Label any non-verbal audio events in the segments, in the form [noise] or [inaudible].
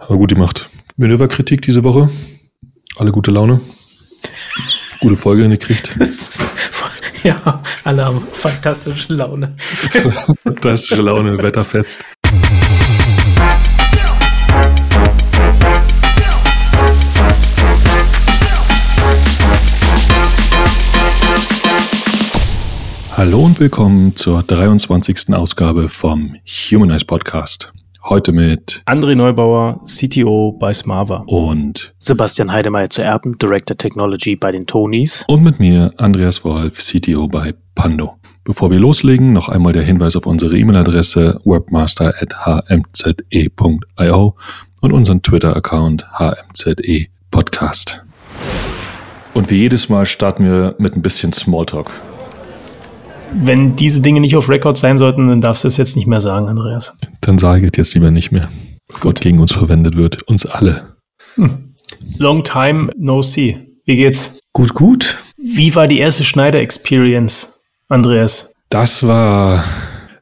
Aber gut gemacht. Manöverkritik diese Woche. Alle gute Laune. Gute Folge hingekriegt. [laughs] [laughs] ja, alle haben fantastische Laune. [laughs] fantastische Laune, Wetter fetzt. Hallo und willkommen zur 23. Ausgabe vom Humanize Podcast. Heute mit André Neubauer, CTO bei Smava. Und Sebastian Heidemeyer zu Erben, Director Technology bei den Tonys. Und mit mir, Andreas Wolf, CTO bei Pando. Bevor wir loslegen, noch einmal der Hinweis auf unsere E-Mail-Adresse webmaster.hmze.io und unseren Twitter-Account hmze podcast. Und wie jedes Mal starten wir mit ein bisschen Smalltalk wenn diese Dinge nicht auf Record sein sollten, dann darfst du es jetzt nicht mehr sagen, Andreas. Dann sage ich jetzt lieber nicht mehr. Gott gegen uns verwendet wird. Uns alle. Hm. Long time no see. Wie geht's? Gut, gut. Wie war die erste Schneider-Experience, Andreas? Das war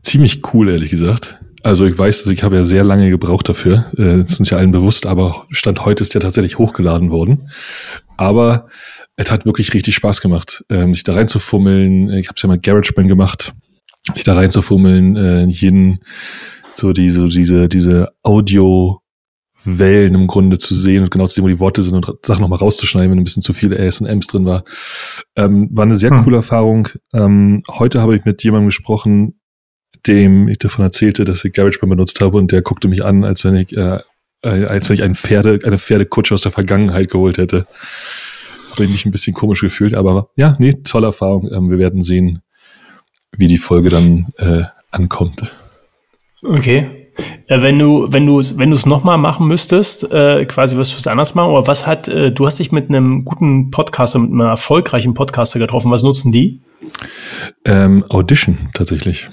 ziemlich cool, ehrlich gesagt. Also ich weiß, dass ich habe ja sehr lange gebraucht dafür. Äh, das ist uns ja allen bewusst, aber Stand heute ist ja tatsächlich hochgeladen worden. Aber es hat wirklich richtig Spaß gemacht, ähm, sich da reinzufummeln. Ich habe es ja mal GarageBand gemacht, sich da reinzufummeln, äh, jeden so diese diese diese Audio Wellen im Grunde zu sehen und genau zu sehen, wo die Worte sind und Sachen nochmal rauszuschneiden, wenn ein bisschen zu viele As und Ms drin war. Ähm, war eine sehr hm. coole Erfahrung. Ähm, heute habe ich mit jemandem gesprochen, dem ich davon erzählte, dass ich GarageBand benutzt habe und der guckte mich an, als wenn ich, äh, als wenn ich einen Pferde, eine Pferdekutsche aus der Vergangenheit geholt hätte habe ich ein bisschen komisch gefühlt, aber ja, nee, tolle Erfahrung. Ähm, wir werden sehen, wie die Folge dann äh, ankommt. Okay. Äh, wenn du, wenn du es, wenn du es nochmal machen müsstest, äh, quasi was du anders machen, oder was hat, äh, du hast dich mit einem guten Podcaster, mit einem erfolgreichen Podcaster getroffen, was nutzen die? Ähm, Audition tatsächlich.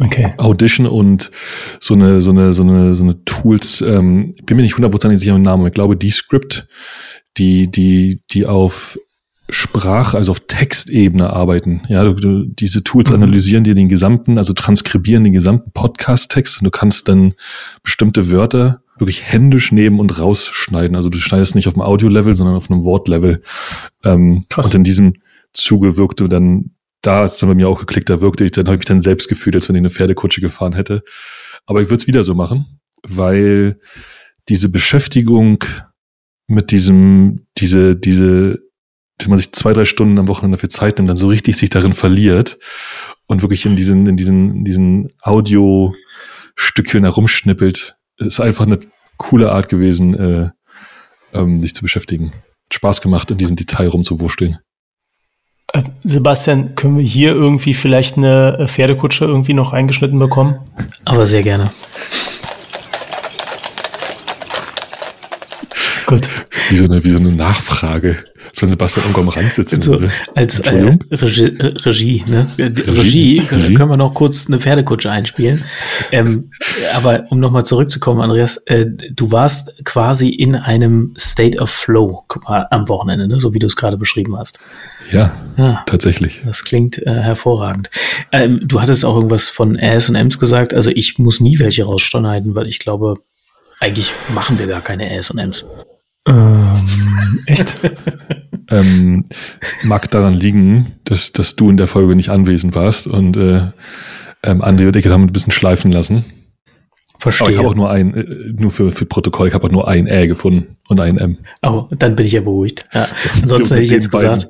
Okay. Audition und so eine, so eine, so eine, so eine Tools, ähm, bin mir nicht hundertprozentig sicher im Namen, ich glaube, die Script die, die, die auf Sprach, also auf Textebene arbeiten. Ja, du, du, diese Tools mhm. analysieren dir den gesamten, also transkribieren den gesamten Podcast-Text und du kannst dann bestimmte Wörter wirklich händisch nehmen und rausschneiden. Also du schneidest nicht auf dem Audio-Level, sondern auf einem Wort-Level. Ähm, Krass. Und in diesem Zuge wirkte dann, da ist dann bei mir auch geklickt, da wirkte ich, dann habe ich mich dann selbst gefühlt, als wenn ich eine Pferdekutsche gefahren hätte. Aber ich würde es wieder so machen, weil diese Beschäftigung mit diesem, diese, diese, wenn man sich zwei, drei Stunden am Wochenende dafür Zeit nimmt, dann so richtig sich darin verliert und wirklich in diesen, in diesen, in diesen Audio-Stückchen herumschnippelt. Es ist einfach eine coole Art gewesen, äh, ähm, sich zu beschäftigen. Spaß gemacht, in diesem Detail rumzuwurschteln. Äh, Sebastian, können wir hier irgendwie vielleicht eine Pferdekutsche irgendwie noch eingeschnitten bekommen? Aber sehr gerne. Gut. Wie so eine, wie so eine Nachfrage. Als wenn Sebastian irgendwo am Rand sitzen so, würde. Als äh, Regie, äh, Regie, ne? Regie, Regie, Regie, können wir noch kurz eine Pferdekutsche einspielen. Ähm, aber um nochmal zurückzukommen, Andreas, äh, du warst quasi in einem State of Flow am Wochenende, ne? so wie du es gerade beschrieben hast. Ja, ja, tatsächlich. Das klingt äh, hervorragend. Ähm, du hattest auch irgendwas von As und Ms gesagt. Also ich muss nie welche rausschneiden, weil ich glaube, eigentlich machen wir gar keine As und Ms. Ähm, echt? [laughs] ähm, mag daran liegen, dass, dass du in der Folge nicht anwesend warst und äh, ähm, André und ich haben ein bisschen schleifen lassen. Verstehe. Aber ich habe auch nur ein, äh, nur für, für Protokoll, ich habe auch nur ein Ä gefunden und ein M. Oh, dann bin ich ja beruhigt. Ja. Ansonsten hätte ich jetzt gesagt,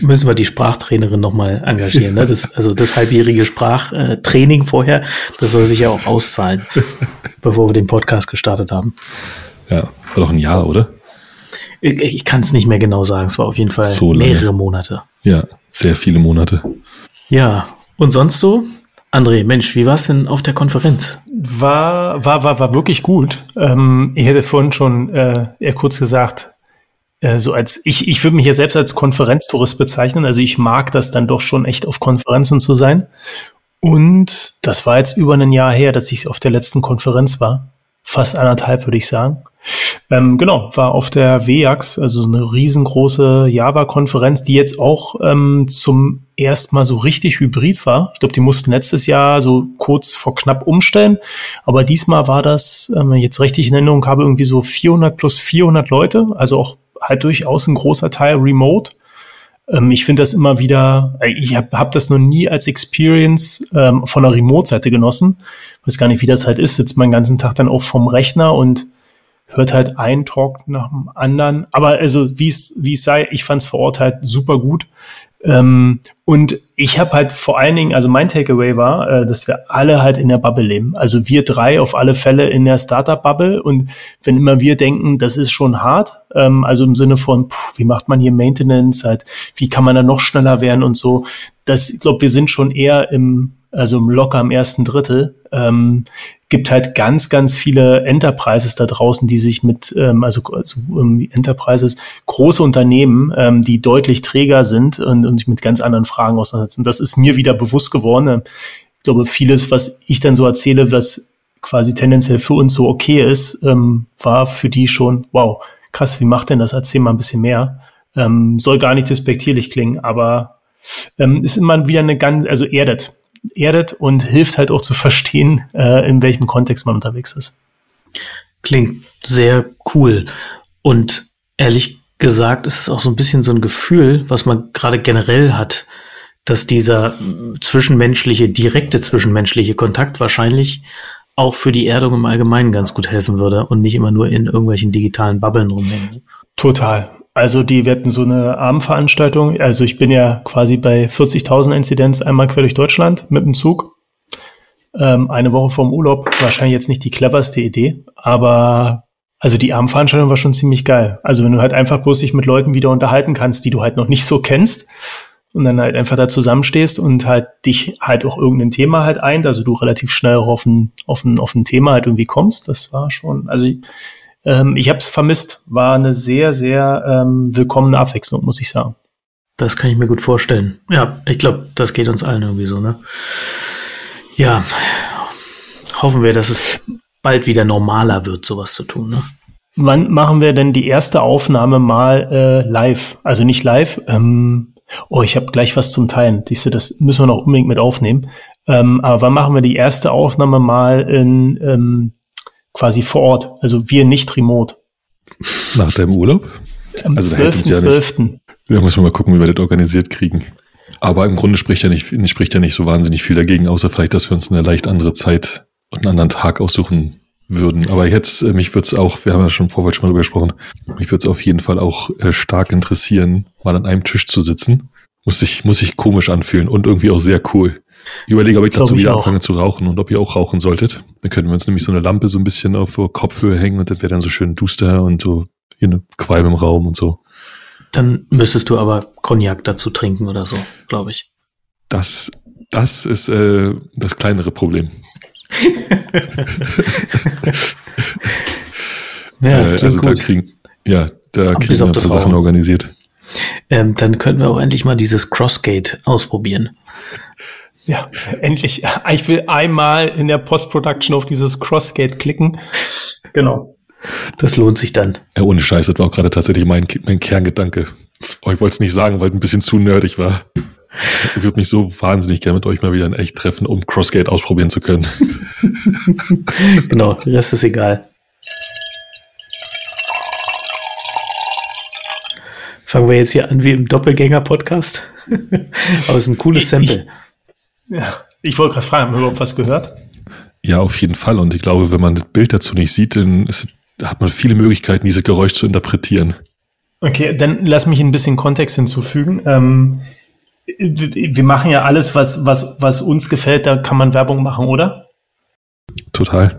müssen wir die Sprachtrainerin nochmal engagieren. Ne? Das, also das halbjährige Sprachtraining vorher, das soll sich ja auch auszahlen, [laughs] bevor wir den Podcast gestartet haben. Ja, war doch ein Jahr, oder? Ich, ich kann es nicht mehr genau sagen. Es war auf jeden Fall so mehrere Monate. Ja, sehr viele Monate. Ja, und sonst so? André, Mensch, wie war es denn auf der Konferenz? War, war, war, war wirklich gut. Ähm, ich hätte vorhin schon äh, eher kurz gesagt, äh, so als ich, ich würde mich ja selbst als Konferenztourist bezeichnen. Also ich mag das dann doch schon echt auf Konferenzen zu sein. Und das war jetzt über ein Jahr her, dass ich auf der letzten Konferenz war. Fast anderthalb, würde ich sagen. Ähm, genau, war auf der WEAX, also eine riesengroße Java-Konferenz, die jetzt auch ähm, zum ersten Mal so richtig hybrid war. Ich glaube, die mussten letztes Jahr so kurz vor knapp umstellen, aber diesmal war das, ähm, jetzt richtig in Erinnerung habe, irgendwie so 400 plus 400 Leute, also auch halt durchaus ein großer Teil remote. Ähm, ich finde das immer wieder, äh, ich habe hab das noch nie als Experience ähm, von der Remote-Seite genossen. Weiß gar nicht, wie das halt ist. Sitzt man ganzen Tag dann auch vom Rechner und hört halt einen Talk nach dem anderen. Aber also wie es wie es sei, ich fand es vor Ort halt super gut. Ähm, und ich habe halt vor allen Dingen, also mein Takeaway war, äh, dass wir alle halt in der Bubble leben. Also wir drei auf alle Fälle in der Startup-Bubble. Und wenn immer wir denken, das ist schon hart, ähm, also im Sinne von, pff, wie macht man hier Maintenance, halt, wie kann man da noch schneller werden und so. Das, ich glaube, wir sind schon eher im also locker im ersten Drittel, ähm, gibt halt ganz, ganz viele Enterprises da draußen, die sich mit, ähm, also, also um, Enterprises, große Unternehmen, ähm, die deutlich träger sind und, und sich mit ganz anderen Fragen auseinandersetzen. Das ist mir wieder bewusst geworden. Ich glaube, vieles, was ich dann so erzähle, was quasi tendenziell für uns so okay ist, ähm, war für die schon, wow, krass, wie macht denn das? Erzähl mal ein bisschen mehr. Ähm, soll gar nicht despektierlich klingen, aber ähm, ist immer wieder eine ganz, also erdet erdet und hilft halt auch zu verstehen, äh, in welchem Kontext man unterwegs ist. Klingt sehr cool. Und ehrlich gesagt ist es auch so ein bisschen so ein Gefühl, was man gerade generell hat, dass dieser zwischenmenschliche, direkte zwischenmenschliche Kontakt wahrscheinlich auch für die Erdung im Allgemeinen ganz gut helfen würde und nicht immer nur in irgendwelchen digitalen Bubbeln rumhängen. Total. Also die werden so eine Abendveranstaltung. Also ich bin ja quasi bei 40.000 Inzidenz einmal quer durch Deutschland mit dem Zug. Ähm, eine Woche vorm Urlaub. Wahrscheinlich jetzt nicht die cleverste Idee, aber also die Abendveranstaltung war schon ziemlich geil. Also wenn du halt einfach bloß dich mit Leuten wieder unterhalten kannst, die du halt noch nicht so kennst und dann halt einfach da zusammenstehst und halt dich halt auch irgendein Thema halt eint, also du relativ schnell auf ein, auf ein, auf ein Thema halt irgendwie kommst, das war schon, also ähm, ich habe es vermisst. War eine sehr, sehr ähm, willkommene Abwechslung, muss ich sagen. Das kann ich mir gut vorstellen. Ja, ich glaube, das geht uns allen irgendwie so, ne? Ja, hoffen wir, dass es bald wieder normaler wird, sowas zu tun, ne? Wann machen wir denn die erste Aufnahme mal äh, live? Also nicht live. Ähm, oh, ich habe gleich was zum Teilen. Siehst du, das müssen wir noch unbedingt mit aufnehmen. Ähm, aber wann machen wir die erste Aufnahme mal in ähm, quasi vor Ort. Also wir nicht remote. Nach deinem Urlaub? Am also 12.12. Ja, ja, müssen wir mal gucken, wie wir das organisiert kriegen. Aber im Grunde spricht ja nicht, spricht ja nicht so wahnsinnig viel dagegen, außer vielleicht, dass wir uns eine leicht andere Zeit und einen anderen Tag aussuchen würden. Aber jetzt, äh, mich würde es auch, wir haben ja schon vorher schon mal drüber gesprochen, mich würde es auf jeden Fall auch äh, stark interessieren, mal an einem Tisch zu sitzen. Muss sich, muss sich komisch anfühlen und irgendwie auch sehr cool. Ich überlege, ob ich dazu wieder anfange zu rauchen und ob ihr auch rauchen solltet. Dann könnten wir uns nämlich so eine Lampe so ein bisschen auf Kopfhöhe hängen und das wäre dann so schön duster und so hier eine Qualm im Raum und so. Dann müsstest du aber Cognac dazu trinken oder so, glaube ich. Das, das ist äh, das kleinere Problem. [laughs] ja, äh, also da kriegen, ja, da kriegen wir ein paar Sachen organisiert. Ähm, dann könnten wir auch endlich mal dieses Crossgate ausprobieren. Ja, endlich. [laughs] Ich will einmal in der Post-Production auf dieses Crossgate klicken. Genau. Das lohnt sich dann. Ja, ohne Scheiß, das war auch gerade tatsächlich mein, mein Kerngedanke. Oh, ich wollte es nicht sagen, weil es ein bisschen zu nerdig war. Ich würde mich so wahnsinnig gerne mit euch mal wieder in echt treffen, um Crossgate ausprobieren zu können. [laughs] [laughs] genau, Rest ist egal. Fangen wir jetzt hier an wie im Doppelgänger-Podcast. Aber es ist ein cooles Sample. Ich, ja, ich wollte gerade fragen, haben wir überhaupt was gehört? Ja, auf jeden Fall. Und ich glaube, wenn man das Bild dazu nicht sieht, dann ist, hat man viele Möglichkeiten, dieses Geräusch zu interpretieren. Okay, dann lass mich ein bisschen Kontext hinzufügen. Ähm, wir machen ja alles, was, was, was uns gefällt, da kann man Werbung machen, oder? Total.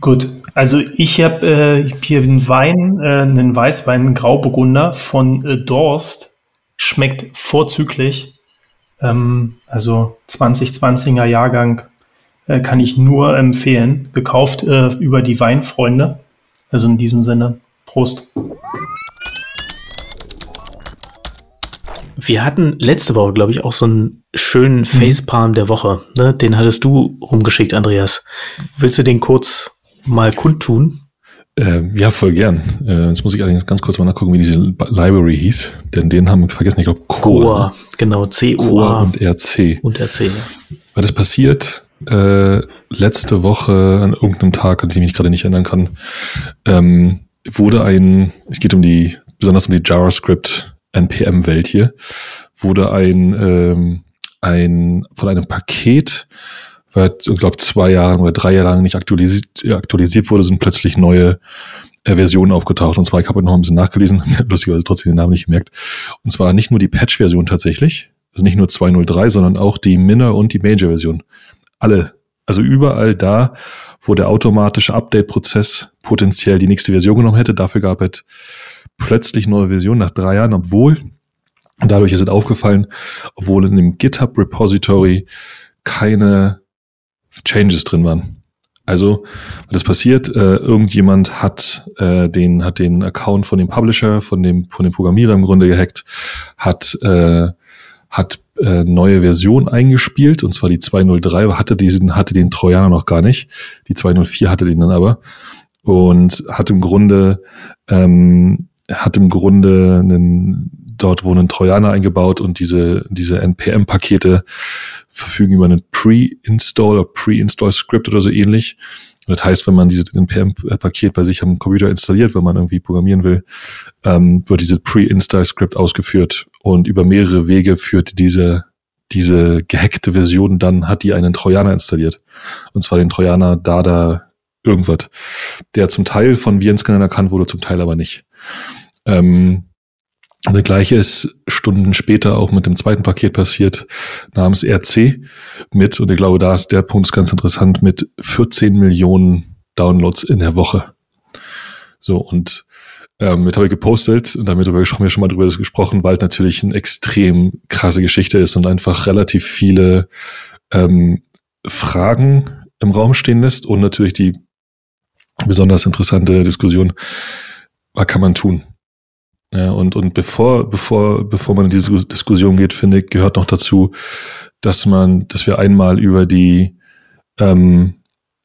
Gut, also ich habe äh, hier einen Wein, äh, einen Weißwein, einen Grauburgunder von äh, Dorst. Schmeckt vorzüglich. Ähm, also 2020er Jahrgang äh, kann ich nur empfehlen. Gekauft äh, über die Weinfreunde. Also in diesem Sinne, Prost. Wir hatten letzte Woche, glaube ich, auch so einen schönen mhm. Facepalm der Woche. Ne? Den hattest du rumgeschickt, Andreas. Willst du den kurz mal kundtun? Äh, ja, voll gern. Äh, jetzt muss ich allerdings ganz kurz mal nachgucken, wie diese Library hieß. Denn den haben wir vergessen, ich glaube Core. Core, genau, C-O-A. und RC. Und RC, ja. Weil das passiert äh, letzte Woche an irgendeinem Tag, an dem ich mich gerade nicht erinnern kann, ähm, wurde ein, es geht um die, besonders um die JavaScript NPM-Welt hier, wurde ein, ähm, ein von einem Paket weil, ich glaube, zwei Jahre oder drei Jahre lang nicht aktualisiert, aktualisiert wurde, sind plötzlich neue äh, Versionen aufgetaucht. Und zwar, ich habe noch ein bisschen nachgelesen, [laughs] lustigerweise trotzdem den Namen nicht gemerkt. Und zwar nicht nur die Patch-Version tatsächlich, also nicht nur 2.03, sondern auch die Minor- und die Major-Version. Alle, also überall da, wo der automatische Update-Prozess potenziell die nächste Version genommen hätte, dafür gab es plötzlich neue Versionen nach drei Jahren, obwohl, und dadurch ist es aufgefallen, obwohl in dem GitHub-Repository keine Changes drin waren. Also, ist passiert? Äh, irgendjemand hat äh, den hat den Account von dem Publisher, von dem von dem Programmierer im Grunde gehackt, hat äh, hat äh, neue Version eingespielt und zwar die 203 hatte diesen hatte den Trojaner noch gar nicht. Die 204 hatte den dann aber und hat im Grunde ähm, hat im Grunde einen dort wurden Trojaner eingebaut und diese diese npm-Pakete verfügen über einen Pre-Install oder Pre-Install-Script oder so ähnlich. Das heißt, wenn man dieses NPM-Paket bei sich am Computer installiert, wenn man irgendwie programmieren will, ähm, wird dieses Pre-Install-Script ausgeführt und über mehrere Wege führt diese diese gehackte Version dann hat die einen Trojaner installiert. Und zwar den Trojaner Dada irgendwas, der zum Teil von Virenscannern erkannt wurde, zum Teil aber nicht. Ähm, das gleiche ist Stunden später auch mit dem zweiten Paket passiert, namens RC mit, und ich glaube, da ist der Punkt ganz interessant, mit 14 Millionen Downloads in der Woche. So, und ähm, mit habe ich gepostet und damit haben wir schon mal drüber gesprochen, weil es natürlich eine extrem krasse Geschichte ist und einfach relativ viele ähm, Fragen im Raum stehen lässt und natürlich die besonders interessante Diskussion, was kann man tun? Ja, und, und bevor, bevor, bevor man in diese Diskussion geht, finde ich, gehört noch dazu, dass man, dass wir einmal über die, ähm,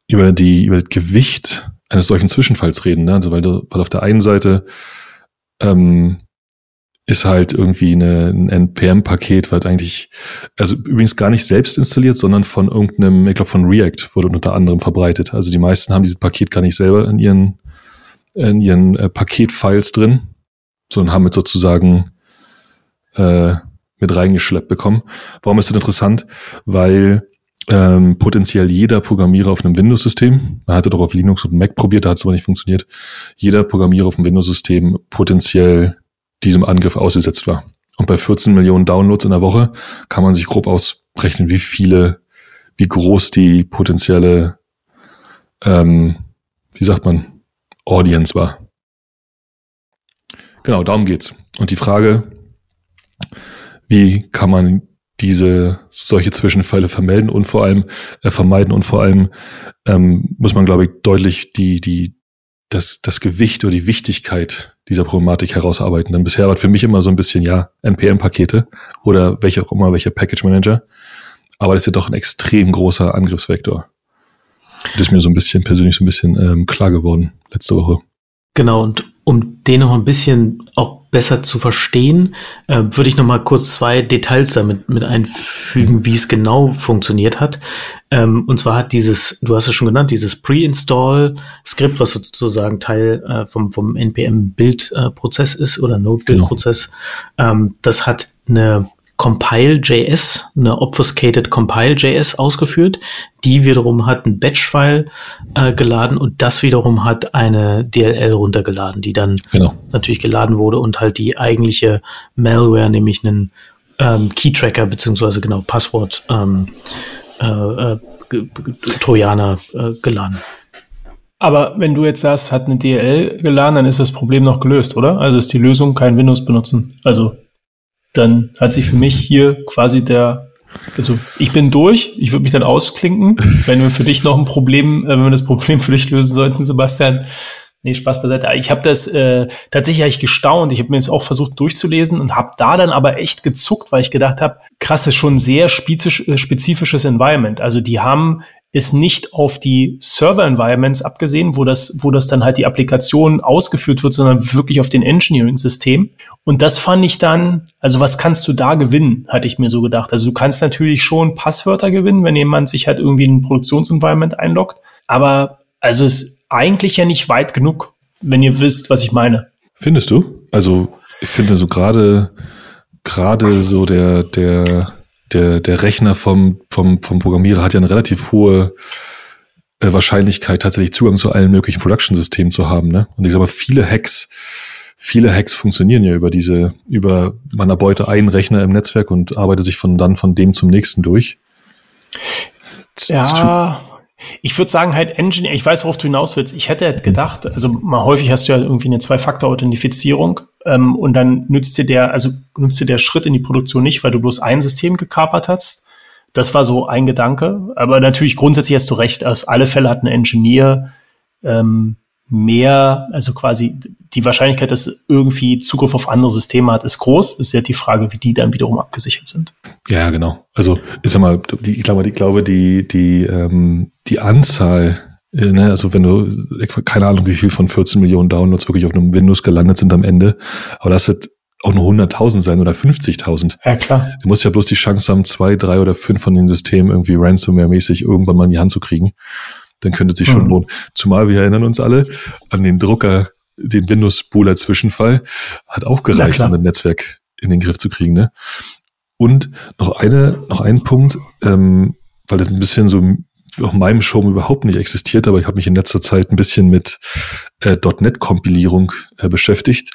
über die, über das Gewicht eines solchen Zwischenfalls reden, ne? Also weil, du, weil auf der einen Seite ähm, ist halt irgendwie eine, ein NPM-Paket, was eigentlich, also übrigens gar nicht selbst installiert, sondern von irgendeinem, ich glaube von React wurde unter anderem verbreitet. Also die meisten haben dieses Paket gar nicht selber in ihren, in ihren äh, Paketfiles drin, sondern haben es sozusagen äh, mit reingeschleppt bekommen. Warum ist das interessant? Weil ähm, potenziell jeder Programmierer auf einem Windows-System, man hatte doch auf Linux und Mac probiert, da hat es aber nicht funktioniert, jeder Programmierer auf einem Windows-System potenziell diesem Angriff ausgesetzt war. Und bei 14 Millionen Downloads in der Woche kann man sich grob ausrechnen, wie viele, wie groß die potenzielle, ähm, wie sagt man, Audience war. Genau, darum geht's. Und die Frage, wie kann man diese solche Zwischenfälle vermelden und vor allem äh, vermeiden und vor allem ähm, muss man, glaube ich, deutlich die, die, das, das Gewicht oder die Wichtigkeit dieser Problematik herausarbeiten. Denn bisher war für mich immer so ein bisschen, ja, NPM-Pakete oder welche auch immer, welcher Package Manager. Aber das ist ja doch ein extrem großer Angriffsvektor. Das ist mir so ein bisschen persönlich so ein bisschen ähm, klar geworden letzte Woche. Genau, und um den noch ein bisschen auch besser zu verstehen, äh, würde ich noch mal kurz zwei Details damit mit einfügen, wie es genau funktioniert hat. Ähm, und zwar hat dieses, du hast es schon genannt, dieses Pre-Install-Skript, was sozusagen Teil äh, vom, vom NPM-Build-Prozess ist oder Node-Build-Prozess, genau. ähm, das hat eine Compile.js, eine obfuscated Compile.js ausgeführt. Die wiederum hat ein Batch-File äh, geladen und das wiederum hat eine DLL runtergeladen, die dann genau. natürlich geladen wurde und halt die eigentliche Malware, nämlich einen ähm, Key-Tracker beziehungsweise genau Passwort ähm, äh, äh, Trojaner äh, geladen. Aber wenn du jetzt sagst, hat eine DLL geladen, dann ist das Problem noch gelöst, oder? Also ist die Lösung kein Windows benutzen. Also dann hat sich für mich hier quasi der, also ich bin durch, ich würde mich dann ausklinken. Wenn wir für dich noch ein Problem, äh, wenn wir das Problem für dich lösen sollten, Sebastian, Nee, Spaß beiseite. Ich habe das äh, tatsächlich hab gestaunt. Ich habe mir das auch versucht durchzulesen und habe da dann aber echt gezuckt, weil ich gedacht habe, krass, ist schon sehr äh, spezifisches Environment. Also die haben ist nicht auf die Server-Environments abgesehen, wo das, wo das dann halt die Applikation ausgeführt wird, sondern wirklich auf den Engineering-System. Und das fand ich dann, also was kannst du da gewinnen, hatte ich mir so gedacht. Also du kannst natürlich schon Passwörter gewinnen, wenn jemand sich halt irgendwie in ein Produktionsenvironment einloggt. Aber also ist eigentlich ja nicht weit genug, wenn ihr wisst, was ich meine. Findest du? Also ich finde so gerade, gerade so der, der, der, der Rechner vom, vom, vom Programmierer hat ja eine relativ hohe äh, Wahrscheinlichkeit, tatsächlich Zugang zu allen möglichen Production-Systemen zu haben. Ne? Und ich sage mal, viele Hacks, viele Hacks funktionieren ja über diese, über man erbeute einen Rechner im Netzwerk und arbeitet sich von dann von dem zum nächsten durch. Ja, ich würde sagen halt Engineer, ich weiß, worauf du hinaus willst. Ich hätte halt gedacht, also mal häufig hast du ja irgendwie eine Zwei-Faktor-Authentifizierung ähm, und dann nützt dir der, also nützt dir der Schritt in die Produktion nicht, weil du bloß ein System gekapert hast. Das war so ein Gedanke. Aber natürlich grundsätzlich hast du recht. Auf alle Fälle hat ein Engineer ähm, mehr, also quasi die Wahrscheinlichkeit, dass irgendwie Zugriff auf andere Systeme hat, ist groß. Ist ja die Frage, wie die dann wiederum abgesichert sind. Ja, genau. Also ich sag mal, die, ich glaube, ich glaube, die, die, ähm, die Anzahl, also wenn du, keine Ahnung, wie viel von 14 Millionen Downloads wirklich auf einem Windows gelandet sind am Ende, aber das wird auch nur 100.000 sein oder 50.000. Ja, klar. Du musst ja bloß die Chance haben, zwei, drei oder fünf von den Systemen irgendwie Ransomware-mäßig irgendwann mal in die Hand zu kriegen dann könnte es sich schon mhm. lohnen. Zumal wir erinnern uns alle an den Drucker, den Windows-Spooler-Zwischenfall, hat auch gereicht, um das Netzwerk in den Griff zu kriegen. Ne? Und noch eine, noch ein Punkt, ähm, weil das ein bisschen so auf meinem Show überhaupt nicht existiert, aber ich habe mich in letzter Zeit ein bisschen mit äh, .NET-Kompilierung äh, beschäftigt.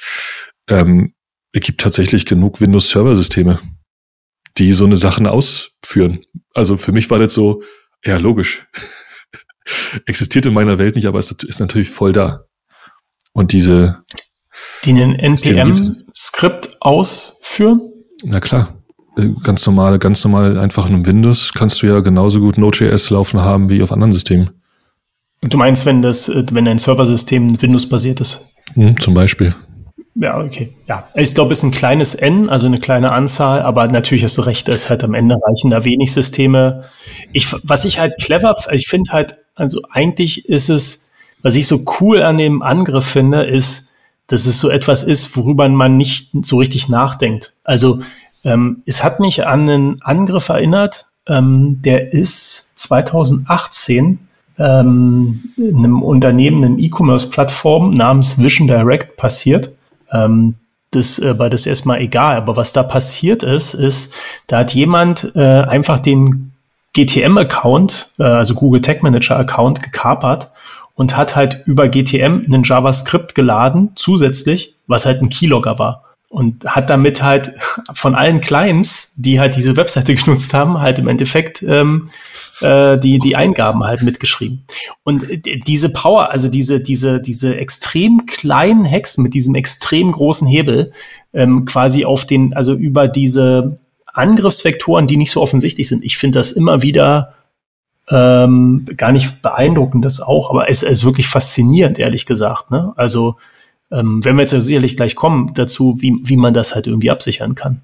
Ähm, es gibt tatsächlich genug Windows-Server-Systeme, die so eine Sachen ausführen. Also für mich war das so, ja, logisch. [laughs] existiert in meiner Welt nicht, aber es ist natürlich voll da. Und diese. Die einen NPM-Skript ausführen? Na klar. Ganz normal, ganz normal, einfach in einem Windows kannst du ja genauso gut Node.js laufen haben wie auf anderen Systemen. Du meinst, wenn das, wenn ein Serversystem Windows-basiert ist? Hm, zum Beispiel. Ja, okay. Ja, ich glaube, es ist ein kleines N, also eine kleine Anzahl, aber natürlich hast du recht, es halt am Ende reichen da wenig Systeme. Ich, was ich halt clever, ich finde halt, also eigentlich ist es, was ich so cool an dem Angriff finde, ist, dass es so etwas ist, worüber man nicht so richtig nachdenkt. Also ähm, es hat mich an einen Angriff erinnert, ähm, der ist 2018 ähm, in einem Unternehmen, einem E-Commerce-Plattform namens Vision Direct passiert. Ähm, das äh, war das erstmal egal. Aber was da passiert ist, ist, da hat jemand äh, einfach den GTM-Account, äh, also Google Tag Manager-Account, gekapert und hat halt über GTM einen JavaScript geladen, zusätzlich, was halt ein Keylogger war. Und hat damit halt [laughs] von allen Clients, die halt diese Webseite [laughs] genutzt haben, halt im Endeffekt ähm, äh, die, die Eingaben halt mitgeschrieben. Und diese Power, also diese, diese, diese extrem kleinen Hexen mit diesem extrem großen Hebel, ähm, quasi auf den, also über diese Angriffsvektoren, die nicht so offensichtlich sind. Ich finde das immer wieder ähm, gar nicht beeindruckend, das auch, aber es, es ist wirklich faszinierend, ehrlich gesagt. Ne? Also ähm, wenn wir jetzt ja sicherlich gleich kommen dazu, wie, wie man das halt irgendwie absichern kann.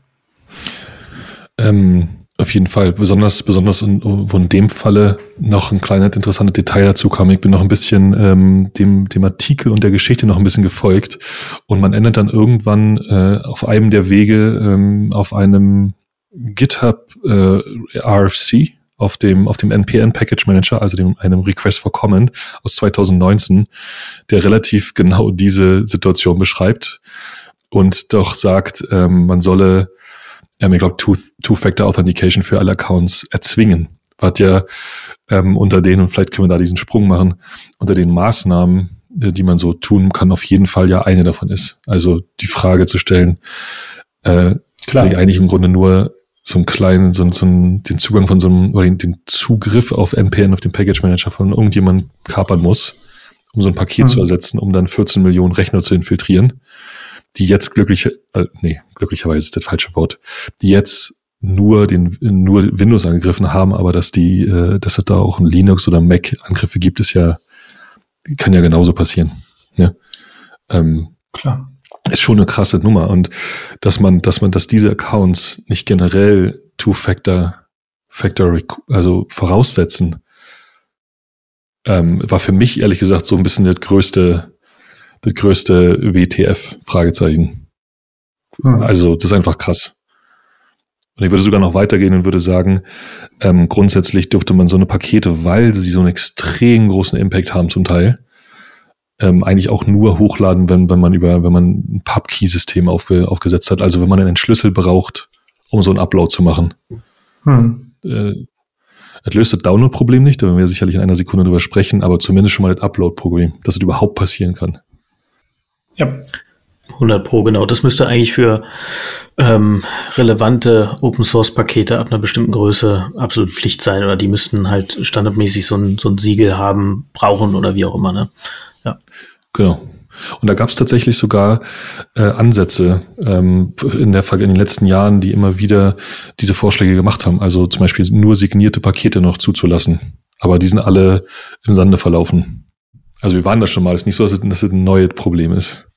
Ähm, auf jeden Fall. Besonders, besonders in, wo in dem Falle noch ein kleines interessantes Detail dazu kam. Ich bin noch ein bisschen ähm, dem, dem Artikel und der Geschichte noch ein bisschen gefolgt. Und man endet dann irgendwann äh, auf einem der Wege ähm, auf einem GitHub äh, RFC, auf dem, auf dem NPN Package Manager, also dem, einem Request for Comment aus 2019, der relativ genau diese Situation beschreibt und doch sagt, ähm, man solle ähm, ich glaube, Two-Factor-Authentication für alle Accounts erzwingen. Was ja ähm, unter den, und vielleicht können wir da diesen Sprung machen, unter den Maßnahmen, äh, die man so tun kann, auf jeden Fall ja eine davon ist. Also die Frage zu stellen, äh, Klar. eigentlich im Grunde nur so einen kleinen, so, so einen, den Zugang von so einem, oder den Zugriff auf NPN, auf den Package Manager von irgendjemandem kapern muss, um so ein Paket mhm. zu ersetzen, um dann 14 Millionen Rechner zu infiltrieren die jetzt glücklich, äh, nee, glücklicherweise ist das falsche Wort, die jetzt nur den nur Windows angegriffen haben, aber dass die, äh, dass es da auch ein Linux oder Mac Angriffe gibt, ist ja kann ja genauso passieren. Ne? Ähm, Klar. Ist schon eine krasse Nummer und dass man, dass man, dass diese Accounts nicht generell Two-Factor, Factor, also voraussetzen, ähm, war für mich ehrlich gesagt so ein bisschen das größte, das größte WTF-Fragezeichen. Mhm. Also, das ist einfach krass. Und ich würde sogar noch weitergehen und würde sagen, ähm, grundsätzlich dürfte man so eine Pakete, weil sie so einen extrem großen Impact haben zum Teil, ähm, eigentlich auch nur hochladen, wenn, wenn man über, wenn man ein Pub-Key-System aufge, aufgesetzt hat. Also wenn man einen Schlüssel braucht, um so einen Upload zu machen. Hm. Äh, es löst das Download-Problem nicht, da werden wir sicherlich in einer Sekunde drüber sprechen, aber zumindest schon mal das Upload-Problem, dass es überhaupt passieren kann. Ja. 100 Pro, genau. Das müsste eigentlich für ähm, relevante Open Source Pakete ab einer bestimmten Größe absolut Pflicht sein oder die müssten halt standardmäßig so ein, so ein Siegel haben, brauchen oder wie auch immer. Ne? Genau. Und da gab es tatsächlich sogar äh, Ansätze ähm, in, der, in den letzten Jahren, die immer wieder diese Vorschläge gemacht haben. Also zum Beispiel nur signierte Pakete noch zuzulassen. Aber die sind alle im Sande verlaufen. Also wir waren da schon mal. Es ist nicht so, dass es, dass es ein neues Problem ist.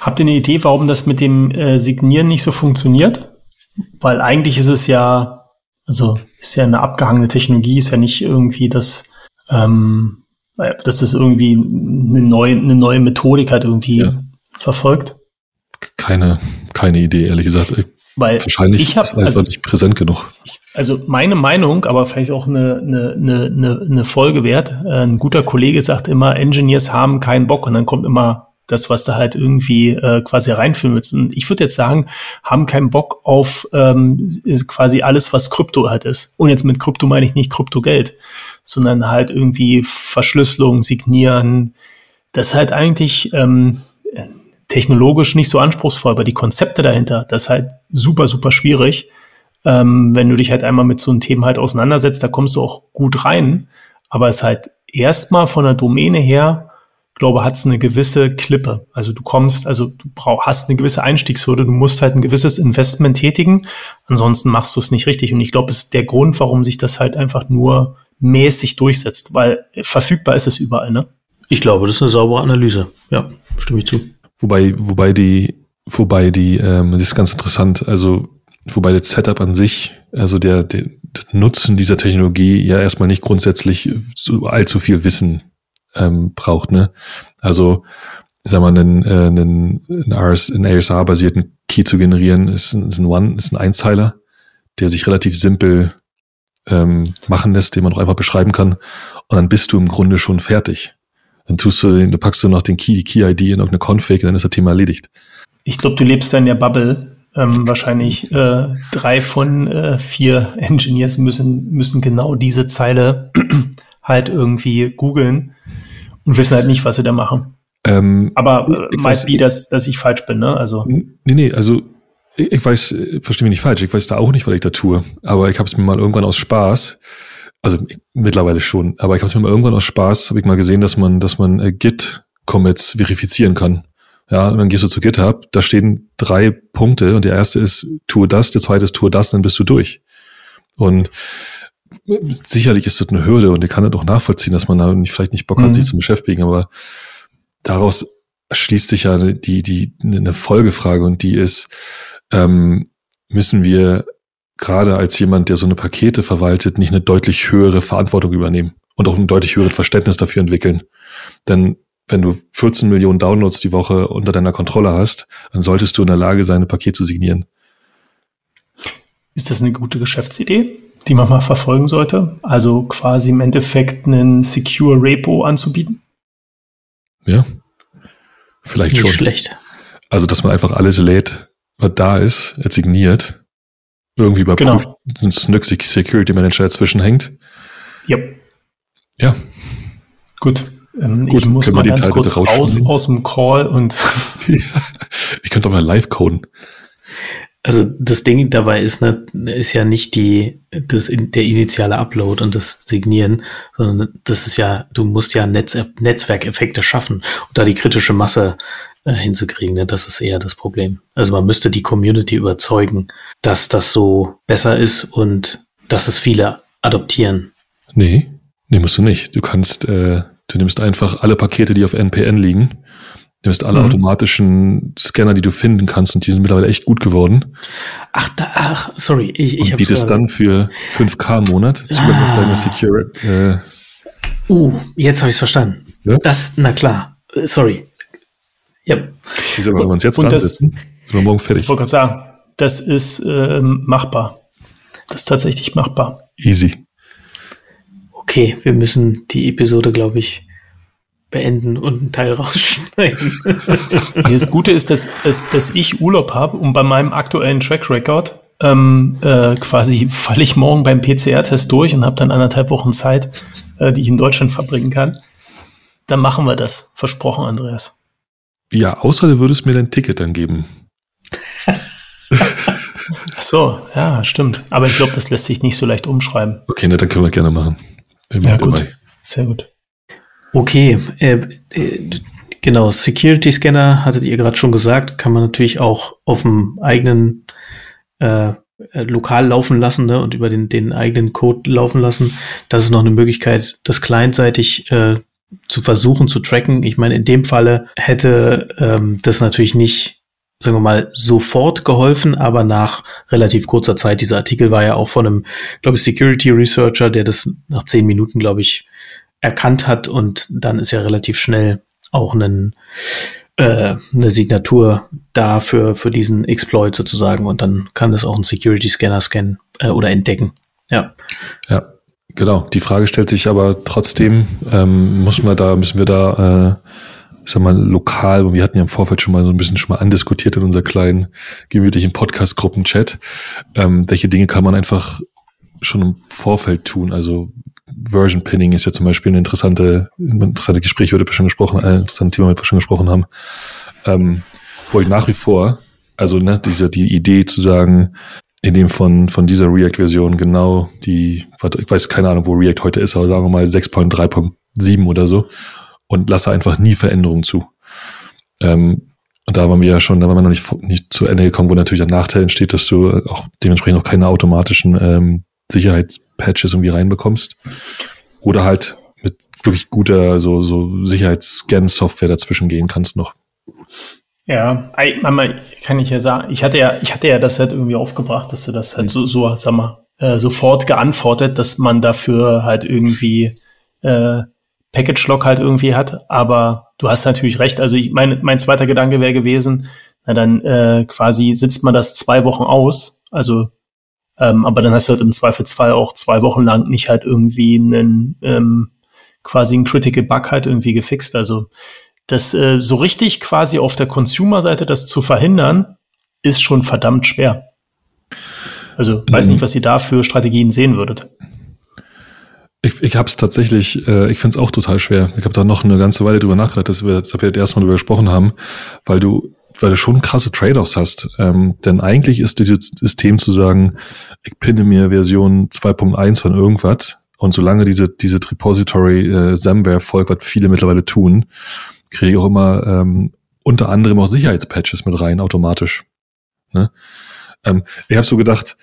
Habt ihr eine Idee, warum das mit dem äh, Signieren nicht so funktioniert? Weil eigentlich ist es ja, also ist ja eine abgehangene Technologie, ist ja nicht irgendwie das, ähm, dass das irgendwie eine neue, eine neue Methodik hat irgendwie ja. verfolgt. Keine, keine Idee, ehrlich gesagt. Weil Wahrscheinlich ich hab, ist also nicht präsent genug. Also meine Meinung, aber vielleicht auch eine, eine, eine, eine Folge wert. Äh, ein guter Kollege sagt immer, Engineers haben keinen Bock und dann kommt immer das, was da halt irgendwie äh, quasi reinführen willst. Und ich würde jetzt sagen, haben keinen Bock auf ähm, quasi alles, was Krypto halt ist. Und jetzt mit Krypto meine ich nicht Kryptogeld, sondern halt irgendwie Verschlüsselung, Signieren. Das ist halt eigentlich ähm, technologisch nicht so anspruchsvoll, aber die Konzepte dahinter, das ist halt super, super schwierig. Ähm, wenn du dich halt einmal mit so einem Thema halt auseinandersetzt, da kommst du auch gut rein. Aber es ist halt erstmal von der Domäne her glaube, hat es eine gewisse Klippe. Also du kommst, also du brauch, hast eine gewisse Einstiegshürde, du musst halt ein gewisses Investment tätigen, ansonsten machst du es nicht richtig. Und ich glaube, es ist der Grund, warum sich das halt einfach nur mäßig durchsetzt, weil verfügbar ist es überall, ne? Ich glaube, das ist eine saubere Analyse. Ja, stimme ich zu. Wobei, wobei die, wobei die, ähm, das ist ganz interessant, also wobei das Setup an sich, also der, der, der Nutzen dieser Technologie ja erstmal nicht grundsätzlich so allzu viel Wissen ähm, braucht. Ne? Also sag mal, einen, äh, einen, einen, RS, einen ASA-basierten Key zu generieren, ist, ist ein One, ist ein Einzeiler, der sich relativ simpel ähm, machen lässt, den man auch einfach beschreiben kann. Und dann bist du im Grunde schon fertig. Dann tust du den, du packst du noch den Key, die Key-ID in irgendeine Config und dann ist das Thema erledigt. Ich glaube, du lebst da in der Bubble. Ähm, wahrscheinlich äh, drei von äh, vier Engineers müssen, müssen genau diese Zeile [clears throat] halt irgendwie googeln und wissen halt nicht, was sie da machen. Ähm, Aber äh, might be, dass, dass ich falsch bin, ne? Also. Nee, nee, also ich, weiß, verstehe mich nicht falsch, ich weiß da auch nicht, was ich da tue. Aber ich habe es mir mal irgendwann aus Spaß, also ich, mittlerweile schon, aber ich habe es mir mal irgendwann aus Spaß, habe ich mal gesehen, dass man, dass man äh, Git-Commits verifizieren kann. Ja, und dann gehst du zu GitHub, da stehen drei Punkte und der erste ist, tue das, der zweite ist, tue das, dann bist du durch. Und sicherlich ist das eine Hürde und ich kann das auch nachvollziehen, dass man da nicht, vielleicht nicht Bock hat, mhm. sich zu beschäftigen, aber daraus schließt sich ja die, die, eine Folgefrage und die ist, ähm, müssen wir gerade als jemand, der so eine Pakete verwaltet, nicht eine deutlich höhere Verantwortung übernehmen und auch ein deutlich höheres Verständnis dafür entwickeln. Denn wenn du 14 Millionen Downloads die Woche unter deiner Kontrolle hast, dann solltest du in der Lage sein, ein Paket zu signieren. Ist das eine gute Geschäftsidee? die man mal verfolgen sollte? Also quasi im Endeffekt einen Secure Repo anzubieten? Ja, vielleicht Nicht schon. schlecht. Also, dass man einfach alles lädt, da ist, signiert, irgendwie überprüft, genau. ein Snyk Security Manager dazwischen hängt. Ja. Ja. Gut. Ähm, Gut, ich muss mal ganz kurz raus aus dem Call und. [laughs] ich könnte doch mal live coden. Also das Ding dabei ist, ne, ist ja nicht die, das, der initiale Upload und das Signieren, sondern das ist ja, du musst ja Netz, Netzwerkeffekte schaffen und da die kritische Masse äh, hinzukriegen, ne, das ist eher das Problem. Also man müsste die Community überzeugen, dass das so besser ist und dass es viele adoptieren. Nee, nee, musst du nicht. Du kannst, äh, du nimmst einfach alle Pakete, die auf NPN liegen hast alle mhm. automatischen Scanner, die du finden kannst, und die sind mittlerweile echt gut geworden. Ach, da, ach sorry, ich, ich habe bietest dann für 5K im Monat Zugang ah. auf deine Secure, äh, Uh, jetzt habe ich es verstanden. Ja? Das, na klar. Äh, sorry. Ja. Wieso, wenn wir uns jetzt und das, sind wir morgen fertig. Ich wollte gerade sagen, das ist äh, machbar. Das ist tatsächlich machbar. Easy. Okay, wir müssen die Episode, glaube ich, beenden und einen Teil [laughs] rausschneiden. das Gute ist, dass, dass, dass ich Urlaub habe und bei meinem aktuellen Track Record ähm, äh, quasi falle ich morgen beim PCR-Test durch und habe dann anderthalb Wochen Zeit, äh, die ich in Deutschland verbringen kann. Dann machen wir das. Versprochen, Andreas. Ja, außer du würdest mir dein Ticket dann geben. Ach so, ja, stimmt. Aber ich glaube, das lässt sich nicht so leicht umschreiben. Okay, ne, dann können wir gerne machen. ja, gut. Dabei. Sehr gut. Okay, äh, äh, genau, Security Scanner hattet ihr gerade schon gesagt, kann man natürlich auch auf dem eigenen äh, äh, lokal laufen lassen ne, und über den, den eigenen Code laufen lassen. Das ist noch eine Möglichkeit, das clientseitig äh, zu versuchen zu tracken. Ich meine, in dem Falle hätte ähm, das natürlich nicht, sagen wir mal, sofort geholfen, aber nach relativ kurzer Zeit. Dieser Artikel war ja auch von einem, glaube ich, Security Researcher, der das nach zehn Minuten, glaube ich, erkannt hat und dann ist ja relativ schnell auch ein, äh, eine Signatur da für, für diesen Exploit sozusagen und dann kann das auch ein Security Scanner scannen äh, oder entdecken. Ja. Ja, genau. Die Frage stellt sich aber trotzdem, ähm, müssen wir da, müssen wir da, äh, ich sag mal, lokal, wir hatten ja im Vorfeld schon mal so ein bisschen schon mal andiskutiert in unserer kleinen, gemütlichen Podcast-Gruppen-Chat, ähm, welche Dinge kann man einfach schon im Vorfeld tun? Also Version Pinning ist ja zum Beispiel ein interessante, interessante Gespräch, wurde schon gesprochen, ein interessantes Thema, wir schon gesprochen haben. Ähm, wo ich nach wie vor, also ne, diese, die Idee zu sagen, in dem von, von dieser React-Version genau die, ich weiß keine Ahnung, wo React heute ist, aber sagen wir mal 6.3.7 oder so und lasse einfach nie Veränderungen zu. Ähm, und da waren wir ja schon, da waren wir noch nicht, nicht zu Ende gekommen, wo natürlich der Nachteil entsteht, dass du auch dementsprechend auch keine automatischen ähm, Sicherheitspatches irgendwie reinbekommst. Oder halt mit wirklich guter so, so Sicherheitsscan-Software dazwischen gehen kannst noch. Ja, Mama, kann ich ja sagen, ich hatte ja, ich hatte ja das halt irgendwie aufgebracht, dass du das halt so, so sag mal, äh, sofort geantwortet, dass man dafür halt irgendwie äh, Package-Lock halt irgendwie hat. Aber du hast natürlich recht. Also ich meine, mein zweiter Gedanke wäre gewesen, na dann äh, quasi sitzt man das zwei Wochen aus. Also ähm, aber dann hast du halt im Zweifelsfall auch zwei Wochen lang nicht halt irgendwie einen ähm, quasi einen Critical Bug halt irgendwie gefixt. Also das äh, so richtig quasi auf der Consumer-Seite das zu verhindern, ist schon verdammt schwer. Also weiß nicht, was ihr da für Strategien sehen würdet. Ich, ich habe es tatsächlich, äh, ich finde es auch total schwer. Ich habe da noch eine ganze Weile drüber nachgedacht, dass wir, dass wir das erste Mal drüber gesprochen haben, weil du weil du schon krasse Trade-offs hast. Ähm, denn eigentlich ist dieses System zu sagen, ich pinne mir Version 2.1 von irgendwas und solange diese, diese Repository äh, Samware folgt, was viele mittlerweile tun, kriege ich auch immer ähm, unter anderem auch Sicherheitspatches mit rein, automatisch. Ne? Ähm, ich habe so gedacht,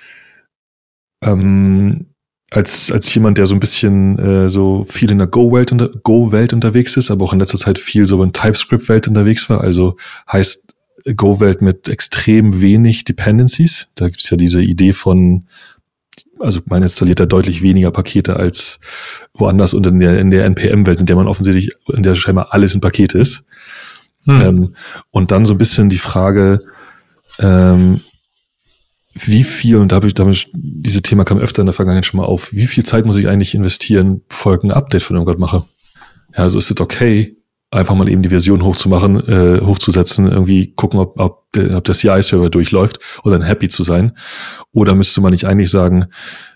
ähm, als, als jemand, der so ein bisschen äh, so viel in der Go-Welt unter, Go-Welt unterwegs ist, aber auch in letzter Zeit viel so in TypeScript-Welt unterwegs war, also heißt Go-Welt mit extrem wenig Dependencies. Da gibt es ja diese Idee von, also man installiert da deutlich weniger Pakete als woanders und in der, in der NPM-Welt, in der man offensichtlich, in der scheinbar alles ein Paket ist. Hm. Ähm, und dann so ein bisschen die Frage, ähm, wie viel, und da habe ich damit, diese Thema kam öfter in der Vergangenheit schon mal auf, wie viel Zeit muss ich eigentlich investieren, bevor ich ein Update von irgendwas mache? Ja, also ist es okay, einfach mal eben die Version hochzumachen, äh, hochzusetzen, irgendwie gucken, ob, ob, ob der CI-Server durchläuft oder dann happy zu sein. Oder müsste man nicht eigentlich sagen,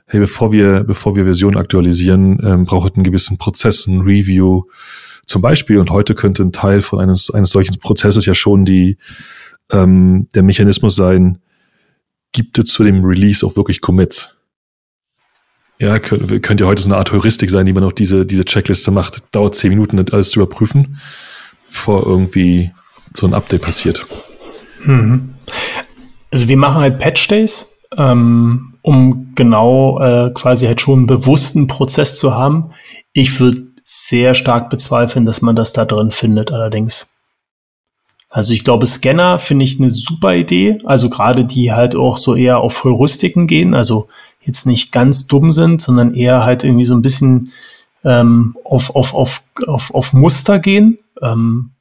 hey, bevor wir, bevor wir Version aktualisieren, ähm, braucht einen gewissen Prozess, ein Review zum Beispiel. Und heute könnte ein Teil von eines, eines solchen Prozesses ja schon die, ähm, der Mechanismus sein, gibt es zu dem Release auch wirklich Commits? Ja, könnte, könnte ja heute so eine Art Heuristik sein, die man auch diese, diese Checkliste macht. Dauert zehn Minuten, alles zu überprüfen, bevor irgendwie so ein Update passiert. Mhm. Also wir machen halt Patch Days, ähm, um genau äh, quasi halt schon einen bewussten Prozess zu haben. Ich würde sehr stark bezweifeln, dass man das da drin findet, allerdings. Also ich glaube, Scanner finde ich eine super Idee. Also gerade die halt auch so eher auf Heuristiken gehen. Also jetzt nicht ganz dumm sind, sondern eher halt irgendwie so ein bisschen ähm, auf, auf, auf, auf, auf Muster gehen. Ähm,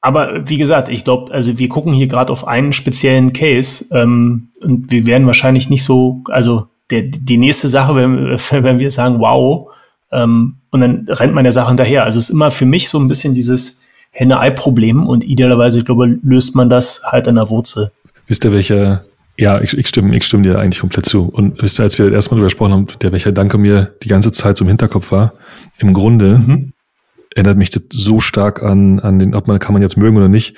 aber wie gesagt, ich glaube, also wir gucken hier gerade auf einen speziellen Case ähm, und wir werden wahrscheinlich nicht so, also der, die nächste Sache, wenn, [laughs] wenn wir sagen, wow, ähm, und dann rennt man der Sache hinterher. Also es ist immer für mich so ein bisschen dieses Henne-Ei-Problem und idealerweise, ich glaube, löst man das halt an der Wurzel. Wisst ihr, welcher, ja, ich, ich, stimme, ich stimme dir eigentlich komplett zu. Und wisst ihr, als wir erstmal drüber gesprochen haben, der welcher Danke mir die ganze Zeit zum Hinterkopf war, im Grunde mhm. erinnert mich das so stark an, an den, ob man, kann man jetzt mögen oder nicht,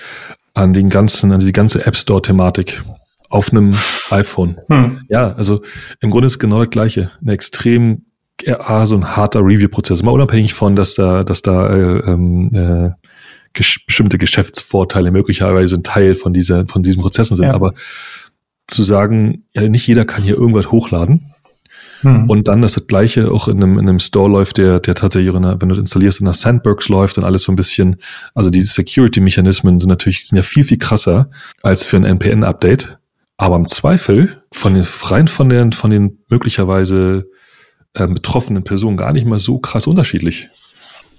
an den ganzen, an die ganze App Store-Thematik auf einem iPhone. Hm. Ja, also im Grunde ist es genau das Gleiche. Eine extrem, ja, so ein harter Review-Prozess. Mal unabhängig von, dass da, dass da äh, ähm, äh, bestimmte Geschäftsvorteile möglicherweise ein Teil von dieser, von diesen Prozessen sind. Ja. Aber zu sagen, ja, nicht jeder kann hier irgendwas hochladen. Hm. Und dann, dass das Gleiche auch in einem, in einem Store läuft, der, der tatsächlich, in einer, wenn du installierst, in einer Sandbox läuft und alles so ein bisschen, also die Security-Mechanismen sind natürlich, sind ja viel, viel krasser als für ein NPN-Update. Aber im Zweifel von den, rein von den, von den möglicherweise äh, betroffenen Personen gar nicht mal so krass unterschiedlich.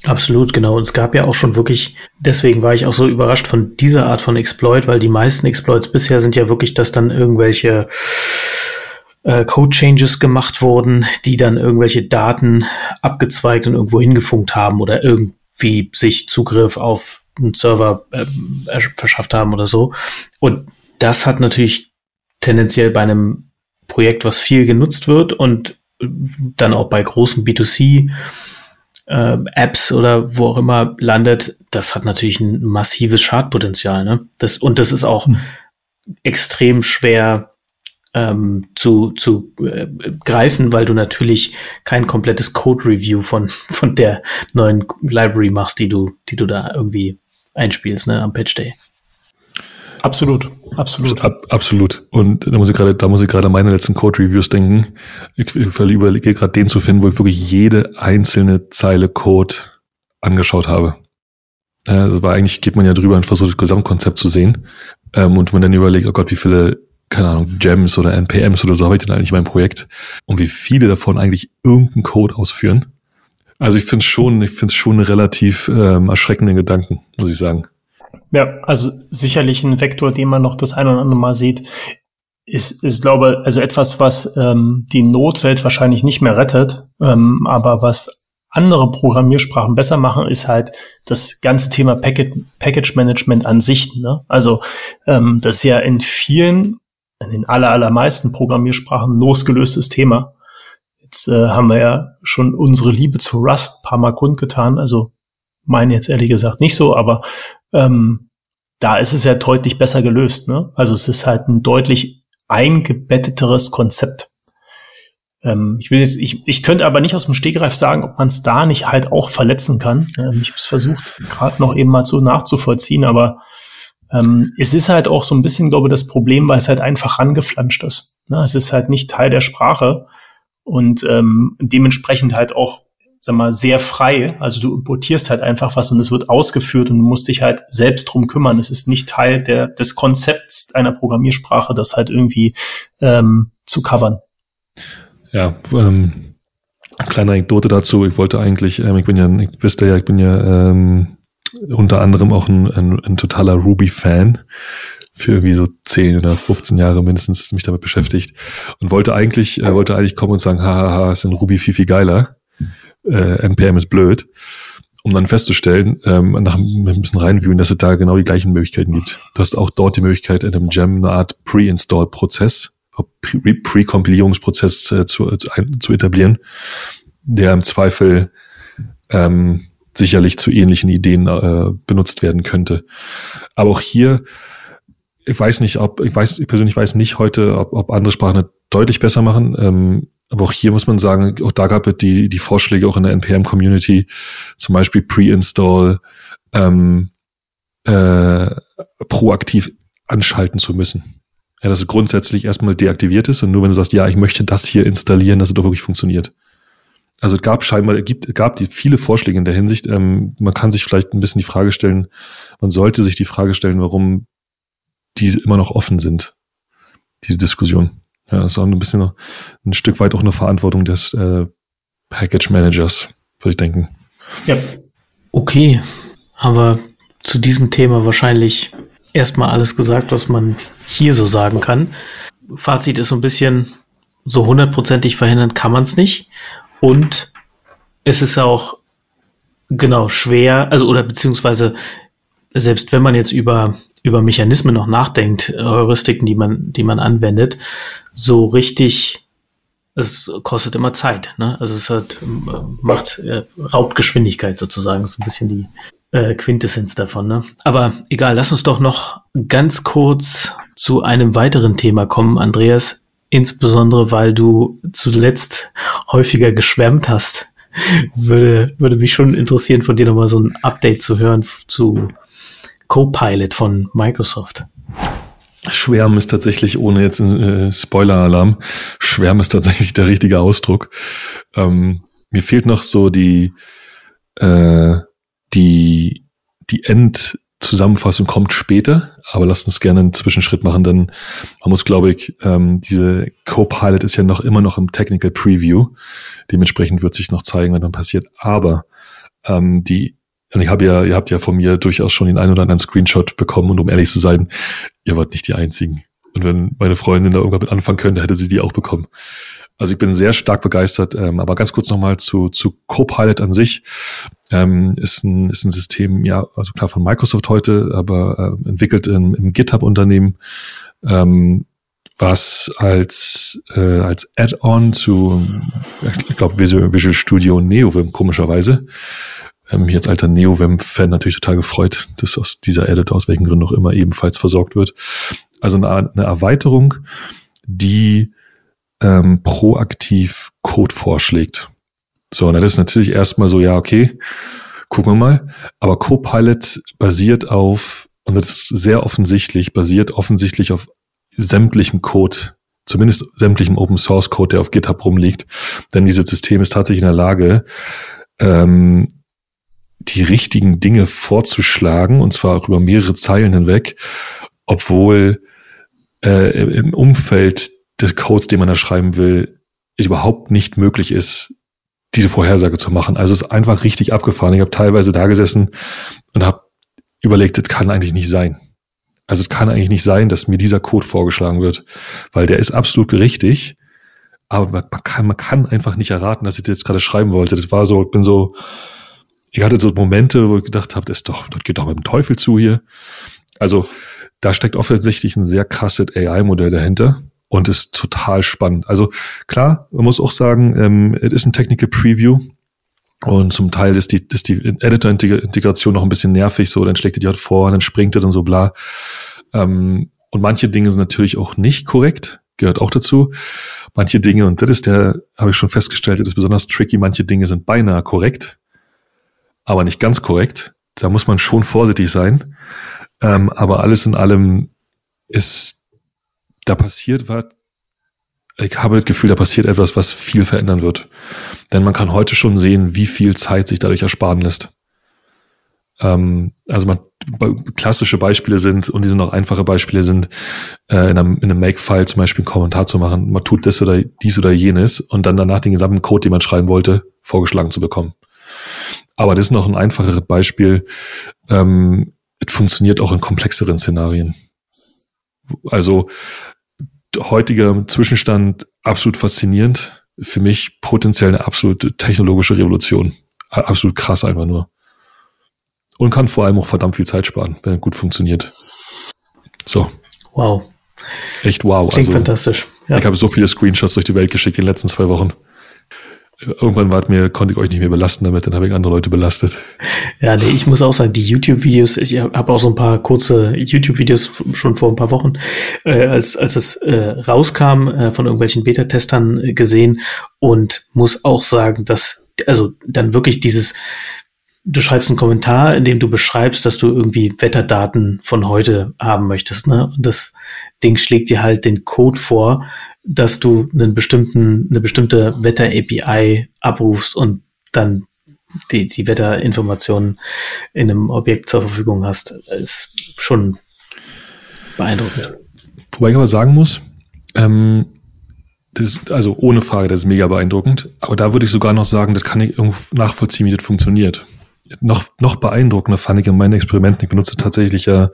Absolut, genau. Und es gab ja auch schon wirklich, deswegen war ich auch so überrascht von dieser Art von Exploit, weil die meisten Exploits bisher sind ja wirklich, dass dann irgendwelche äh, Code-Changes gemacht wurden, die dann irgendwelche Daten abgezweigt und irgendwo hingefunkt haben oder irgendwie sich Zugriff auf einen Server äh, verschafft haben oder so. Und das hat natürlich tendenziell bei einem Projekt, was viel genutzt wird und dann auch bei großen B2C äh, Apps oder wo auch immer landet, das hat natürlich ein massives Schadpotenzial. Ne? Das, und das ist auch hm. extrem schwer ähm, zu, zu äh, greifen, weil du natürlich kein komplettes Code-Review von, [laughs] von der neuen Library machst, die du, die du da irgendwie einspielst ne, am Patch Day. Absolut, absolut. Ab, absolut. Und da muss ich gerade, da muss ich gerade an meine letzten Code-Reviews denken. Ich, ich überlege gerade den zu finden, wo ich wirklich jede einzelne Zeile Code angeschaut habe. Also war eigentlich geht man ja drüber und versucht das Gesamtkonzept zu sehen. Ähm, und man dann überlegt, oh Gott, wie viele, keine Ahnung, Gems oder NPMs oder so habe ich denn eigentlich in meinem Projekt? Und wie viele davon eigentlich irgendeinen Code ausführen. Also ich finde es schon, ich finde es schon relativ ähm, erschreckenden Gedanken, muss ich sagen. Ja, also sicherlich ein Vektor, den man noch das ein oder andere Mal sieht, ist, ist glaube also etwas, was ähm, die Notwelt wahrscheinlich nicht mehr rettet, ähm, aber was andere Programmiersprachen besser machen, ist halt das ganze Thema Packet, Package Management an sich. Ne? Also ähm, das ist ja in vielen, in den aller, allermeisten Programmiersprachen losgelöstes Thema. Jetzt äh, haben wir ja schon unsere Liebe zu Rust paar Mal kundgetan. Also meine jetzt ehrlich gesagt nicht so, aber ähm, da ist es ja deutlich besser gelöst. Ne? Also es ist halt ein deutlich eingebetteteres Konzept. Ähm, ich will jetzt, ich, ich könnte aber nicht aus dem Stegreif sagen, ob man es da nicht halt auch verletzen kann. Ähm, ich habe es versucht, gerade noch eben mal so nachzuvollziehen, aber ähm, es ist halt auch so ein bisschen, glaube ich, das Problem, weil es halt einfach rangeflanscht ist. Ne? Es ist halt nicht Teil der Sprache und ähm, dementsprechend halt auch sag mal, sehr frei. Also du importierst halt einfach was und es wird ausgeführt und du musst dich halt selbst drum kümmern. Es ist nicht Teil der, des Konzepts einer Programmiersprache, das halt irgendwie ähm, zu covern. Ja, ähm, kleine Anekdote dazu. Ich wollte eigentlich, ähm, ich bin ja, ich wisst ja, ich bin ja ähm, unter anderem auch ein, ein, ein totaler Ruby-Fan für irgendwie so 10 oder 15 Jahre mindestens mich damit beschäftigt und wollte eigentlich, äh, wollte eigentlich kommen und sagen, hahaha, ist in Ruby viel, viel geiler äh, NPM ist blöd, um dann festzustellen, ähm, nach ein bisschen reinviewen, dass es da genau die gleichen Möglichkeiten gibt. Du hast auch dort die Möglichkeit, in einem Gem eine Art Pre-Install-Prozess, Pre-Kompilierungsprozess äh, zu, zu, zu etablieren, der im Zweifel ähm, sicherlich zu ähnlichen Ideen äh, benutzt werden könnte. Aber auch hier, ich weiß nicht, ob, ich weiß, ich persönlich weiß nicht heute, ob, ob andere Sprachen deutlich besser machen. Ähm, aber auch hier muss man sagen, auch da gab es die, die Vorschläge auch in der NPM-Community, zum Beispiel Pre-Install ähm, äh, proaktiv anschalten zu müssen. Ja, dass es grundsätzlich erstmal deaktiviert ist und nur wenn du sagst, ja, ich möchte das hier installieren, dass es doch wirklich funktioniert. Also es gab scheinbar, es gibt, gab die viele Vorschläge in der Hinsicht. Ähm, man kann sich vielleicht ein bisschen die Frage stellen, man sollte sich die Frage stellen, warum diese immer noch offen sind, diese Diskussion. Ja, das ist auch ein bisschen noch ein Stück weit auch eine Verantwortung des äh, Package Managers, würde ich denken. Ja. Okay, haben wir zu diesem Thema wahrscheinlich erstmal alles gesagt, was man hier so sagen kann. Fazit ist so ein bisschen, so hundertprozentig verhindern kann man es nicht. Und es ist auch genau schwer, also oder beziehungsweise selbst wenn man jetzt über, über Mechanismen noch nachdenkt, Heuristiken, die man, die man anwendet, so richtig, es kostet immer Zeit, ne? Also es hat, macht, äh, raubt Geschwindigkeit sozusagen, so ein bisschen die äh, Quintessenz davon, ne? Aber egal, lass uns doch noch ganz kurz zu einem weiteren Thema kommen, Andreas, insbesondere weil du zuletzt häufiger geschwärmt hast. [laughs] würde, würde mich schon interessieren, von dir nochmal so ein Update zu hören zu Copilot von Microsoft. Schwärmen ist tatsächlich, ohne jetzt äh, Spoiler-Alarm, Schwärmen ist tatsächlich der richtige Ausdruck. Ähm, mir fehlt noch so die, äh, die, die Endzusammenfassung kommt später, aber lasst uns gerne einen Zwischenschritt machen, denn man muss, glaube ich, ähm, diese Copilot ist ja noch immer noch im Technical Preview. Dementsprechend wird sich noch zeigen, was dann passiert. Aber ähm, die und ich habe ja, ihr habt ja von mir durchaus schon den einen oder anderen Screenshot bekommen und um ehrlich zu sein, ihr wart nicht die einzigen. Und wenn meine Freundin da irgendwann mit anfangen könnte, hätte sie die auch bekommen. Also ich bin sehr stark begeistert. Ähm, aber ganz kurz nochmal zu, zu Copilot an sich. Ähm, ist, ein, ist ein System, ja, also klar von Microsoft heute, aber äh, entwickelt im, im GitHub-Unternehmen, ähm, was als, äh, als Add-on zu, ich glaube, Visual, Visual Studio NeoVim komischerweise, ähm, mich als alter NeoVim-Fan natürlich total gefreut, dass aus dieser Editor aus welchen Gründen auch immer ebenfalls versorgt wird. Also eine, eine Erweiterung, die ähm, proaktiv Code vorschlägt. So, und das ist natürlich erstmal so, ja, okay, gucken wir mal. Aber Copilot basiert auf, und das ist sehr offensichtlich, basiert offensichtlich auf sämtlichem Code, zumindest sämtlichem Open Source Code, der auf GitHub rumliegt. Denn dieses System ist tatsächlich in der Lage, ähm, die richtigen Dinge vorzuschlagen, und zwar auch über mehrere Zeilen hinweg, obwohl äh, im Umfeld des Codes, den man da schreiben will, überhaupt nicht möglich ist, diese Vorhersage zu machen. Also es ist einfach richtig abgefahren. Ich habe teilweise da gesessen und habe überlegt, das kann eigentlich nicht sein. Also es kann eigentlich nicht sein, dass mir dieser Code vorgeschlagen wird, weil der ist absolut richtig, aber man kann, man kann einfach nicht erraten, dass ich das jetzt gerade schreiben wollte. Das war so, ich bin so, ich hatte so Momente, wo ich gedacht habe, das, doch, das geht doch mit dem Teufel zu hier. Also da steckt offensichtlich ein sehr krasses AI-Modell dahinter und ist total spannend. Also klar, man muss auch sagen, ähm, es ist ein Technical Preview. Und zum Teil ist die, ist die Editor-Integration noch ein bisschen nervig, so, dann schlägt er die halt vor, dann springt er dann so bla. Ähm, und manche Dinge sind natürlich auch nicht korrekt, gehört auch dazu. Manche Dinge, und das ist der, habe ich schon festgestellt, das ist besonders tricky, manche Dinge sind beinahe korrekt aber nicht ganz korrekt. Da muss man schon vorsichtig sein. Ähm, aber alles in allem ist, da passiert was. Ich habe das Gefühl, da passiert etwas, was viel verändern wird. Denn man kann heute schon sehen, wie viel Zeit sich dadurch ersparen lässt. Ähm, also man, klassische Beispiele sind, und die sind auch einfache Beispiele sind, äh, in einem, in einem Make-File zum Beispiel einen Kommentar zu machen. Man tut das oder dies oder jenes und dann danach den gesamten Code, den man schreiben wollte, vorgeschlagen zu bekommen. Aber das ist noch ein einfacheres Beispiel. Ähm, es funktioniert auch in komplexeren Szenarien. Also heutiger Zwischenstand absolut faszinierend. Für mich potenziell eine absolute technologische Revolution. Absolut krass einfach nur. Und kann vor allem auch verdammt viel Zeit sparen, wenn er gut funktioniert. So. Wow. Echt wow. Klingt also, fantastisch. Ja. Ich habe so viele Screenshots durch die Welt geschickt in den letzten zwei Wochen irgendwann war mir, konnte ich euch nicht mehr belasten damit, dann habe ich andere Leute belastet. Ja, nee, ich muss auch sagen, die YouTube-Videos, ich habe auch so ein paar kurze YouTube-Videos schon vor ein paar Wochen, äh, als, als es äh, rauskam, äh, von irgendwelchen Beta-Testern äh, gesehen und muss auch sagen, dass, also dann wirklich dieses, du schreibst einen Kommentar, in dem du beschreibst, dass du irgendwie Wetterdaten von heute haben möchtest, ne? Und das Ding schlägt dir halt den Code vor, dass du einen bestimmten, eine bestimmte Wetter-API abrufst und dann die, die Wetterinformationen in einem Objekt zur Verfügung hast, ist schon beeindruckend. Wobei ich aber sagen muss, ähm, Das ist, also ohne Frage, das ist mega beeindruckend. Aber da würde ich sogar noch sagen, das kann ich irgendwo nachvollziehen, wie das funktioniert. Noch, noch beeindruckender fand ich in meinen Experimenten. Ich benutze tatsächlich ja,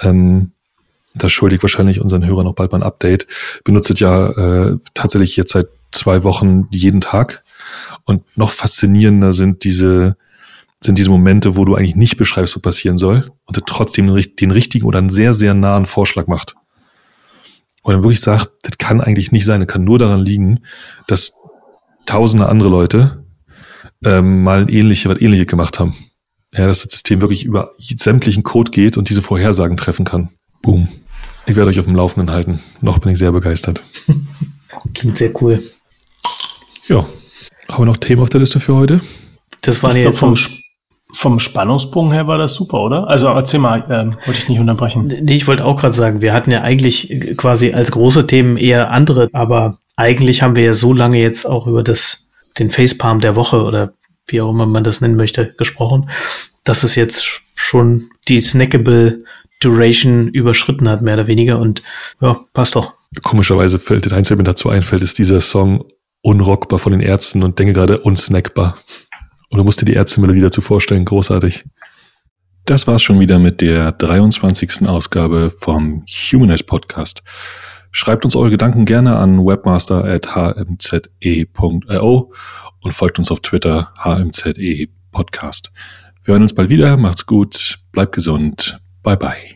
ähm, das schuldig wahrscheinlich unseren Hörern noch bald mal ein Update, benutze ja äh, tatsächlich jetzt seit zwei Wochen jeden Tag. Und noch faszinierender sind diese, sind diese Momente, wo du eigentlich nicht beschreibst, was passieren soll und er trotzdem den, richtigen oder einen sehr, sehr nahen Vorschlag macht. Und dann wirklich sagt, das kann eigentlich nicht sein, das kann nur daran liegen, dass tausende andere Leute ähm, mal ähnliche, was ähnliches gemacht haben. Ja, dass das System wirklich über sämtlichen Code geht und diese Vorhersagen treffen kann. Boom. Ich werde euch auf dem Laufenden halten. Noch bin ich sehr begeistert. [laughs] Klingt sehr cool. Ja. Haben wir noch Themen auf der Liste für heute? Das war jetzt vom, vom Spannungsbogen her war das super, oder? Also erzähl mal, ähm, wollte ich nicht unterbrechen. Nee, ich wollte auch gerade sagen, wir hatten ja eigentlich quasi als große Themen eher andere, aber eigentlich haben wir ja so lange jetzt auch über das, den Facepalm der Woche oder wie auch immer man das nennen möchte, gesprochen, dass es jetzt schon die snackable Duration überschritten hat, mehr oder weniger. Und ja, passt doch. Komischerweise fällt der Einzige, mir dazu einfällt, ist dieser Song Unrockbar von den Ärzten und denke gerade unsnackbar. Und du musst dir die Ärzte-Melodie dazu vorstellen, großartig. Das war's schon wieder mit der 23. Ausgabe vom Humanize Podcast. Schreibt uns eure Gedanken gerne an webmaster.hmze.io und folgt uns auf Twitter hmze podcast. Wir hören uns bald wieder. Macht's gut. Bleibt gesund. Bye bye.